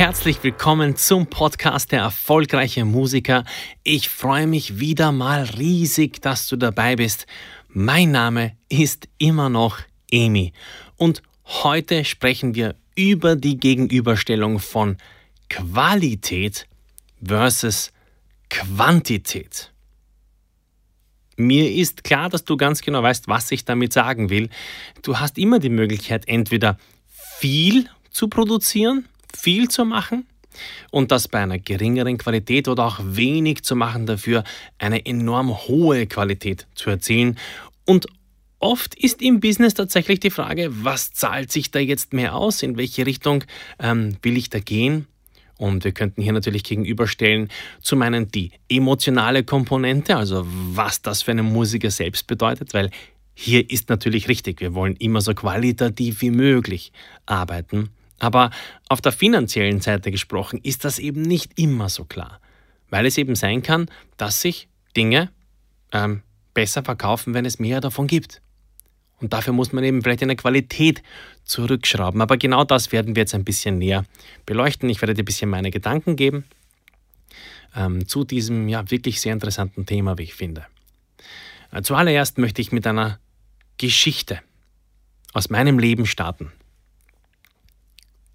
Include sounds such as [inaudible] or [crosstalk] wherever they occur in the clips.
Herzlich willkommen zum Podcast der erfolgreiche Musiker. Ich freue mich wieder mal riesig, dass du dabei bist. Mein Name ist immer noch Emi und heute sprechen wir über die Gegenüberstellung von Qualität versus Quantität. Mir ist klar, dass du ganz genau weißt, was ich damit sagen will. Du hast immer die Möglichkeit, entweder viel zu produzieren viel zu machen und das bei einer geringeren Qualität oder auch wenig zu machen dafür, eine enorm hohe Qualität zu erzielen. Und oft ist im Business tatsächlich die Frage, was zahlt sich da jetzt mehr aus, in welche Richtung ähm, will ich da gehen? Und wir könnten hier natürlich gegenüberstellen, zum einen die emotionale Komponente, also was das für einen Musiker selbst bedeutet, weil hier ist natürlich richtig, wir wollen immer so qualitativ wie möglich arbeiten. Aber auf der finanziellen Seite gesprochen ist das eben nicht immer so klar, weil es eben sein kann, dass sich Dinge ähm, besser verkaufen, wenn es mehr davon gibt. Und dafür muss man eben vielleicht eine Qualität zurückschrauben. Aber genau das werden wir jetzt ein bisschen näher beleuchten. Ich werde dir ein bisschen meine Gedanken geben ähm, zu diesem ja wirklich sehr interessanten Thema, wie ich finde. Äh, zuallererst möchte ich mit einer Geschichte aus meinem Leben starten.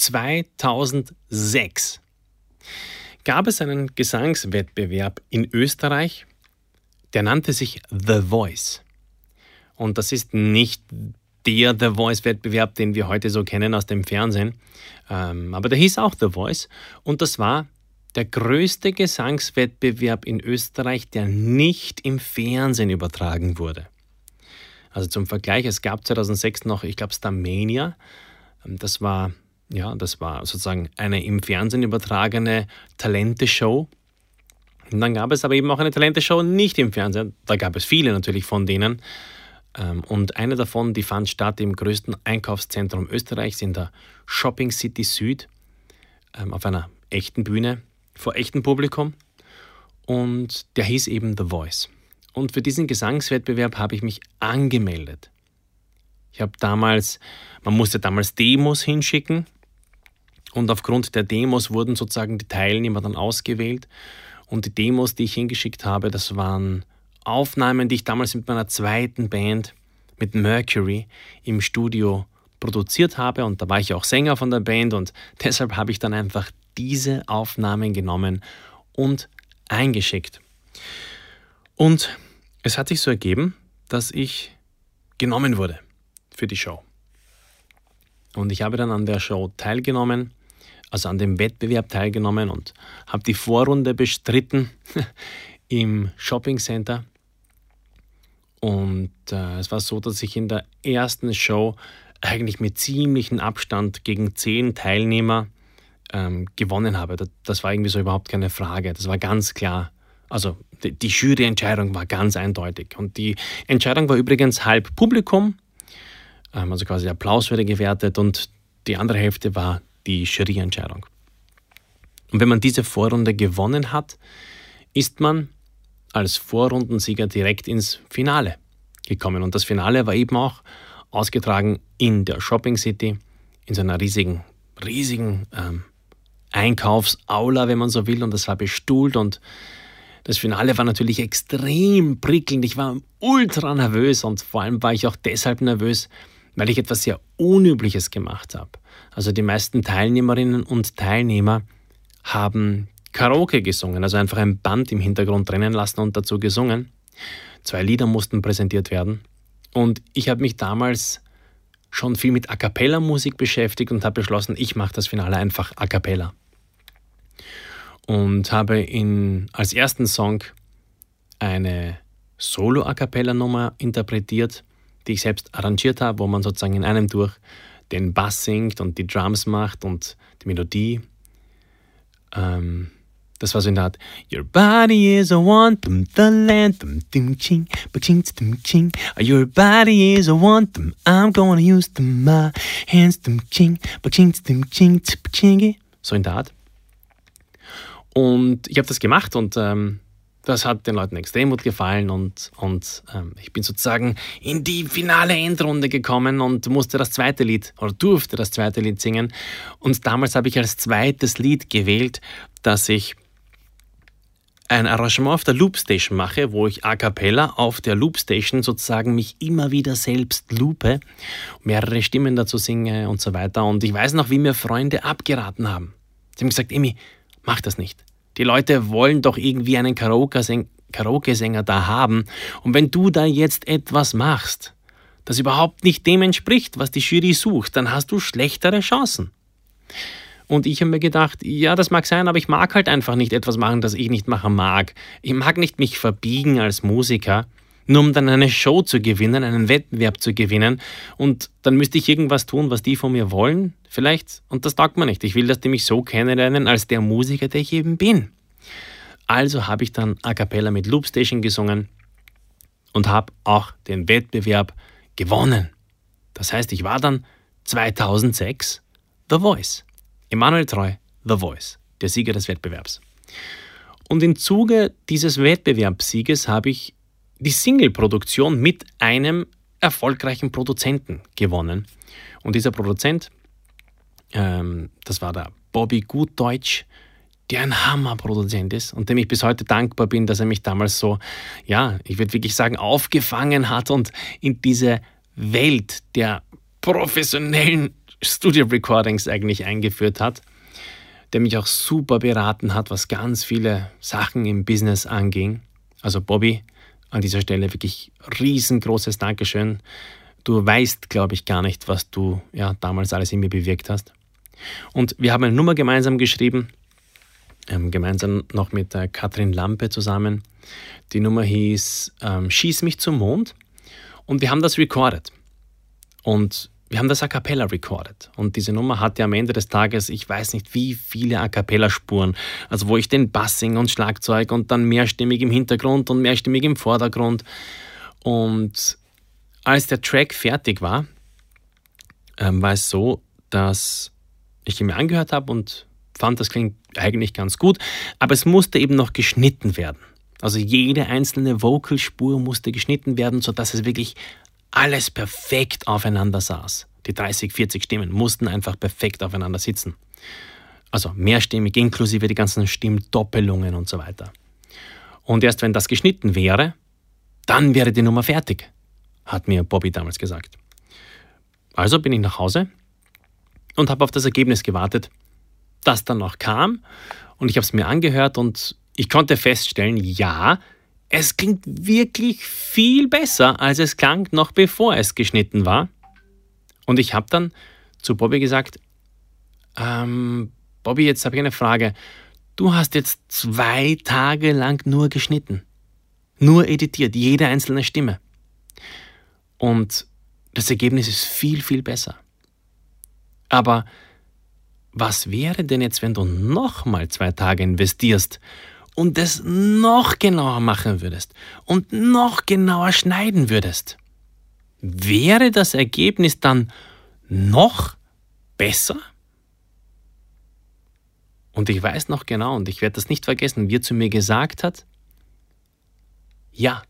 2006 gab es einen Gesangswettbewerb in Österreich, der nannte sich The Voice. Und das ist nicht der The Voice-Wettbewerb, den wir heute so kennen aus dem Fernsehen, ähm, aber der hieß auch The Voice. Und das war der größte Gesangswettbewerb in Österreich, der nicht im Fernsehen übertragen wurde. Also zum Vergleich, es gab 2006 noch, ich glaube, Starmania. Ähm, das war ja, das war sozusagen eine im Fernsehen übertragene Talente-Show. Und dann gab es aber eben auch eine Talente-Show nicht im Fernsehen. Da gab es viele natürlich von denen. Ähm, und eine davon, die fand statt im größten Einkaufszentrum Österreichs in der Shopping City Süd ähm, auf einer echten Bühne vor echtem Publikum. Und der hieß eben The Voice. Und für diesen Gesangswettbewerb habe ich mich angemeldet. Ich habe damals, man musste damals Demos hinschicken und aufgrund der Demos wurden sozusagen die Teilnehmer dann ausgewählt. Und die Demos, die ich hingeschickt habe, das waren Aufnahmen, die ich damals mit meiner zweiten Band, mit Mercury, im Studio produziert habe. Und da war ich auch Sänger von der Band und [laughs] deshalb habe ich dann einfach diese Aufnahmen genommen und eingeschickt. Und es hat sich so ergeben, dass ich genommen wurde für die Show. Und ich habe dann an der Show teilgenommen also an dem Wettbewerb teilgenommen und habe die Vorrunde bestritten [laughs] im Shopping Center. Und äh, es war so, dass ich in der ersten Show eigentlich mit ziemlichem Abstand gegen zehn Teilnehmer ähm, gewonnen habe. Das, das, war irgendwie so überhaupt keine Frage. Das war ganz klar. Also die, die Juryentscheidung war ganz eindeutig. Und die Entscheidung war übrigens halb Publikum, ähm, also quasi Applaus wurde gewertet und die andere Hälfte war die Juryentscheidung. Und wenn man diese Vorrunde gewonnen hat, ist man als Vorrundensieger direkt ins Finale gekommen. Und das Finale war eben auch ausgetragen in der Shopping City, in so einer riesigen, riesigen ähm, Einkaufsaula, wenn man so will. Und das war bestuhlt und das Finale war natürlich extrem prickelnd. Ich war ultra nervös und vor allem war ich auch deshalb nervös, weil ich etwas sehr Unübliches gemacht habe. Also die meisten Teilnehmerinnen und Teilnehmer haben Karaoke gesungen, also einfach ein Band im Hintergrund trennen lassen und dazu gesungen. Zwei Lieder mussten präsentiert werden. Und ich habe mich damals schon viel mit A cappella Musik beschäftigt und habe beschlossen, ich mache das Finale einfach A cappella. Und habe in, als ersten Song eine Solo-A cappella Nummer interpretiert, die ich selbst arrangiert habe, wo man sozusagen in einem durch den Bass singt und die Drums macht und die Melodie. Ähm, Das war so in der Art, Your body is a one, dum, the land, dum, dum, ching, ching, dum, ching. Your body is a one, dum, I'm gonna use dum, my hands, dum, ching, ching, dum, ching, ching. So in der Art. Und ich habe das gemacht und ähm, das hat den Leuten extrem gut gefallen und, und ähm, ich bin sozusagen in die finale Endrunde gekommen und musste das zweite Lied oder durfte das zweite Lied singen. Und damals habe ich als zweites Lied gewählt, dass ich ein Arrangement auf der Loopstation mache, wo ich a cappella auf der Loopstation sozusagen mich immer wieder selbst loope, mehrere Stimmen dazu singe und so weiter. Und ich weiß noch, wie mir Freunde abgeraten haben. Sie haben gesagt, Emi, mach das nicht. Die Leute wollen doch irgendwie einen Karaoke-Sänger da haben. Und wenn du da jetzt etwas machst, das überhaupt nicht dem entspricht, was die Jury sucht, dann hast du schlechtere Chancen. Und ich habe mir gedacht, ja, das mag sein, aber ich mag halt einfach nicht etwas machen, das ich nicht machen mag. Ich mag nicht mich verbiegen als Musiker, nur um dann eine Show zu gewinnen, einen Wettbewerb zu gewinnen. Und dann müsste ich irgendwas tun, was die von mir wollen, vielleicht. Und das taugt mir nicht. Ich will, dass die mich so kennenlernen als der Musiker, der ich eben bin. Also habe ich dann a cappella mit Loopstation gesungen und habe auch den Wettbewerb gewonnen. Das heißt, ich war dann 2006 The Voice. Emanuel Treu, The Voice, der Sieger des Wettbewerbs. Und im Zuge dieses Wettbewerbssieges habe ich die Single-Produktion mit einem erfolgreichen Produzenten gewonnen. Und dieser Produzent, ähm, das war der Bobby Gutdeutsch, der ein Hammerproduzent ist und dem ich bis heute dankbar bin, dass er mich damals so, ja, ich würde wirklich sagen, aufgefangen hat und in diese Welt der professionellen Studio Recordings eigentlich eingeführt hat, der mich auch super beraten hat, was ganz viele Sachen im Business anging. Also Bobby, an dieser Stelle wirklich riesengroßes Dankeschön. Du weißt, glaube ich, gar nicht, was du ja, damals alles in mir bewirkt hast. Und wir haben eine Nummer gemeinsam geschrieben, ähm, gemeinsam noch mit äh, Katrin Lampe zusammen. Die Nummer hieß ähm, Schieß mich zum Mond. Und wir haben das recorded. Und wir haben das A Cappella recorded. Und diese Nummer hatte am Ende des Tages, ich weiß nicht wie viele A Cappella Spuren, also wo ich den Bassing und Schlagzeug und dann mehrstimmig im Hintergrund und mehrstimmig im Vordergrund. Und als der Track fertig war, ähm, war es so, dass ich ihn mir angehört habe und fand, das klingt eigentlich ganz gut, aber es musste eben noch geschnitten werden. Also jede einzelne Vocalspur musste geschnitten werden, sodass es wirklich alles perfekt aufeinander saß. Die 30, 40 Stimmen mussten einfach perfekt aufeinander sitzen. Also mehrstimmig, inklusive die ganzen Stimmdoppelungen und so weiter. Und erst wenn das geschnitten wäre, dann wäre die Nummer fertig, hat mir Bobby damals gesagt. Also bin ich nach Hause und habe auf das Ergebnis gewartet, das dann noch kam. Und ich habe es mir angehört und ich konnte feststellen, ja, es klingt wirklich viel besser, als es klang, noch bevor es geschnitten war. Und ich habe dann zu Bobby gesagt, ähm, Bobby, jetzt habe ich eine Frage. Du hast jetzt zwei Tage lang nur geschnitten, nur editiert, jede einzelne Stimme. Und das Ergebnis ist viel, viel besser. Aber was wäre denn jetzt, wenn du nochmal zwei Tage investierst und es noch genauer machen würdest und noch genauer schneiden würdest, wäre das Ergebnis dann noch besser? Und ich weiß noch genau, und ich werde das nicht vergessen, wie er zu mir gesagt hat, ja,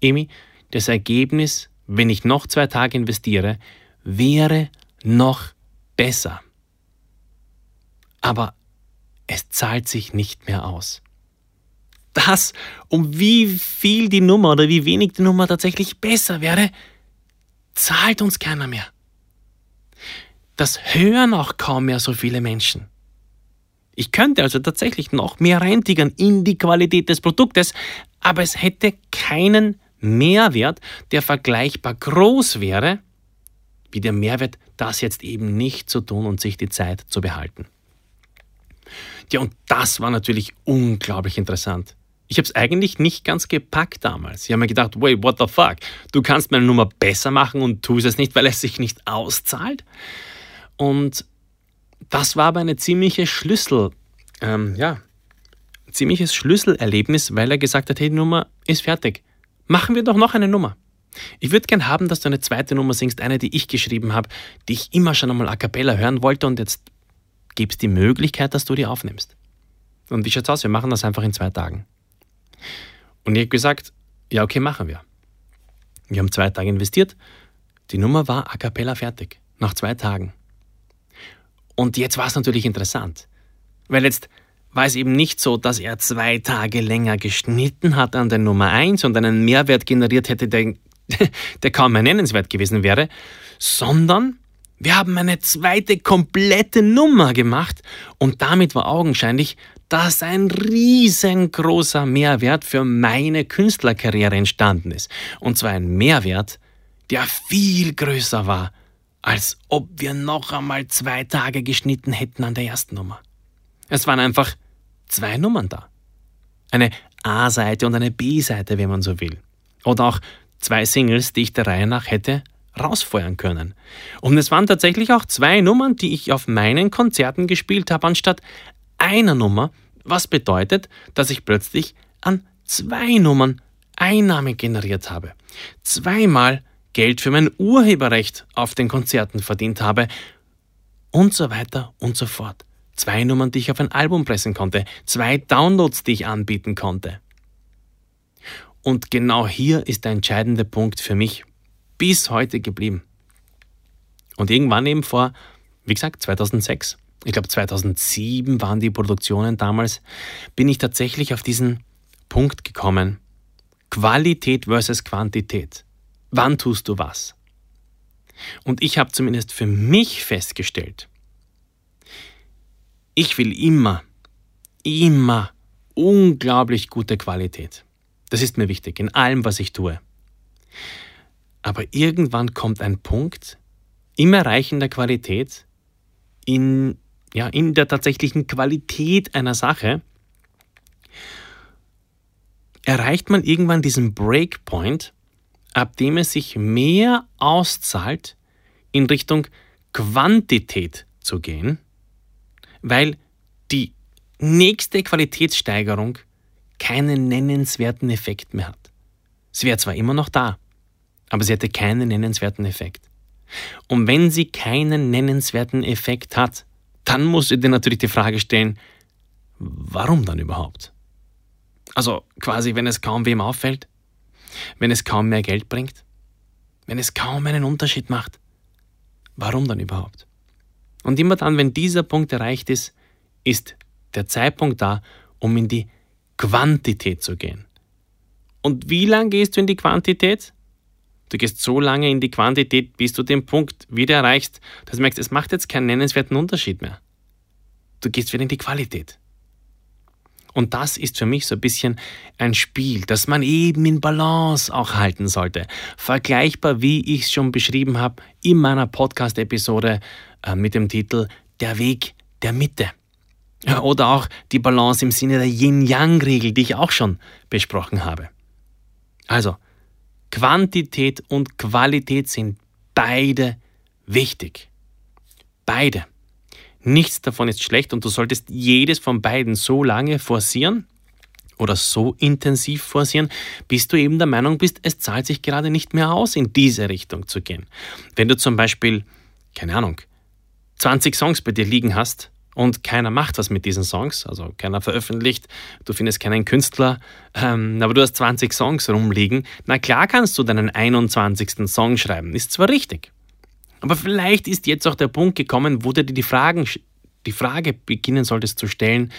Emi, das Ergebnis, wenn ich noch zwei Tage investiere, wäre noch besser. Aber es zahlt sich nicht mehr aus. Das, um wie viel die Nummer oder wie wenig die Nummer tatsächlich besser wäre, zahlt uns keiner mehr. Das hören auch kaum mehr so viele Menschen. Ich könnte also tatsächlich noch mehr reintigern in die Qualität des Produktes, aber es hätte keinen Mehrwert, der vergleichbar groß wäre, wie der Mehrwert, das jetzt eben nicht zu tun und sich die Zeit zu behalten. Ja, und das war natürlich unglaublich interessant. Ich habe es eigentlich nicht ganz gepackt damals. Ich habe mir gedacht, wait, what the fuck? Du kannst meine Nummer besser machen und tust es nicht, weil es sich nicht auszahlt. Und das war aber eine ziemliche Schlüssel, ähm, ja, ziemliches Schlüsselerlebnis, weil er gesagt hat, hey, die Nummer ist fertig. Machen wir doch noch eine Nummer. Ich würde gern haben, dass du eine zweite Nummer singst, eine, die ich geschrieben habe, die ich immer schon einmal a cappella hören wollte und jetzt gibt es die Möglichkeit, dass du die aufnimmst. Und wie schaut's aus? Wir machen das einfach in zwei Tagen. Und ich habe gesagt, ja, okay, machen wir. Wir haben zwei Tage investiert. Die Nummer war a cappella fertig. Nach zwei Tagen. Und jetzt war es natürlich interessant. Weil jetzt war es eben nicht so, dass er zwei Tage länger geschnitten hat an der Nummer 1 und einen Mehrwert generiert hätte, der, [laughs] der kaum mehr nennenswert gewesen wäre, sondern wir haben eine zweite komplette Nummer gemacht und damit war augenscheinlich, dass ein riesengroßer Mehrwert für meine Künstlerkarriere entstanden ist. Und zwar ein Mehrwert, der viel größer war, als ob wir noch einmal zwei Tage geschnitten hätten an der ersten Nummer. Es waren einfach zwei Nummern da. Eine A-Seite und eine B-Seite, wenn man so will. Oder auch zwei Singles, die ich der Reihe nach hätte rausfeuern können. Und es waren tatsächlich auch zwei Nummern, die ich auf meinen Konzerten gespielt habe, anstatt einer Nummer, was bedeutet, dass ich plötzlich an zwei Nummern Einnahme generiert habe. Zweimal Geld für mein Urheberrecht auf den Konzerten verdient habe und so weiter und so fort. Zwei Nummern, die ich auf ein Album pressen konnte, zwei Downloads, die ich anbieten konnte. Und genau hier ist der entscheidende Punkt für mich bis heute geblieben. Und irgendwann eben vor, wie gesagt, 2006, ich glaube 2007 waren die Produktionen damals, bin ich tatsächlich auf diesen Punkt gekommen. Qualität versus Quantität. Wann tust du was? Und ich habe zumindest für mich festgestellt, ich will immer, immer unglaublich gute Qualität. Das ist mir wichtig in allem, was ich tue. Aber irgendwann kommt ein Punkt im Erreichen der Qualität, in, ja, in der tatsächlichen Qualität einer Sache, erreicht man irgendwann diesen Breakpoint, ab dem es sich mehr auszahlt, in Richtung Quantität zu gehen, weil die nächste Qualitätssteigerung keinen nennenswerten Effekt mehr hat. Sie wäre zwar immer noch da, aber sie hätte keinen nennenswerten Effekt. Und wenn sie keinen nennenswerten Effekt hat, dann musst du dir natürlich die Frage stellen, warum dann überhaupt? Also quasi, wenn es kaum wem auffällt, wenn es kaum mehr Geld bringt, wenn es kaum einen Unterschied macht, warum dann überhaupt? Und immer dann, wenn dieser Punkt erreicht ist, ist der Zeitpunkt da, um in die Quantität zu gehen. Und wie lange gehst du in die Quantität? Du gehst so lange in die Quantität, bis du den Punkt wieder erreichst, dass du merkst, es macht jetzt keinen nennenswerten Unterschied mehr. Du gehst wieder in die Qualität. Und das ist für mich so ein bisschen ein Spiel, das man eben in Balance auch halten sollte. Vergleichbar, wie ich es schon beschrieben habe in meiner Podcast-Episode äh, mit dem Titel Der Weg der Mitte. Oder auch die Balance im Sinne der Yin-Yang-Regel, die ich auch schon besprochen habe. Also, Quantität und Qualität sind beide wichtig. Beide. Nichts davon ist schlecht und du solltest jedes von beiden so lange forcieren oder so intensiv forcieren, bis du eben der Meinung bist, es zahlt sich gerade nicht mehr aus, in diese Richtung zu gehen. Wenn du zum Beispiel, keine Ahnung, 20 Songs bei dir liegen hast und keiner macht was mit diesen Songs, also keiner veröffentlicht, du findest keinen Künstler, ähm, aber du hast 20 Songs rumliegen, na klar kannst du deinen 21. Song schreiben, ist zwar richtig. Aber vielleicht ist jetzt auch der Punkt gekommen, wo du dir die, Fragen, die Frage beginnen solltest zu stellen,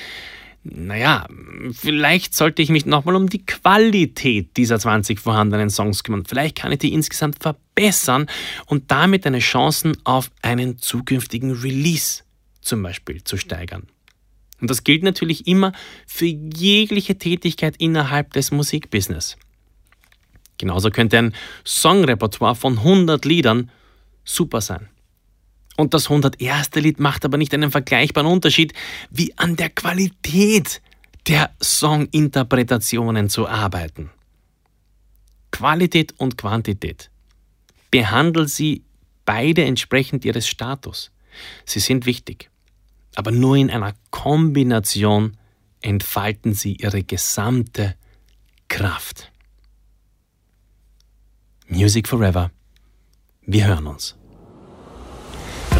naja, vielleicht sollte ich mich nochmal um die Qualität dieser 20 vorhandenen Songs kümmern. Vielleicht kann ich die insgesamt verbessern und damit deine Chancen auf einen zukünftigen Release zum Beispiel zu steigern. Und das gilt natürlich immer für jegliche Tätigkeit innerhalb des Musikbusiness. Genauso könnte ein Songrepertoire von 100 Liedern super sein. Und das 101. Lied macht aber nicht einen vergleichbaren Unterschied, wie an der Qualität der Songinterpretationen zu arbeiten. Qualität und Quantität. Behandle sie beide entsprechend ihres Status. Sie sind wichtig, aber nur in einer Kombination entfalten sie ihre gesamte Kraft. Music Forever. Wir hören uns.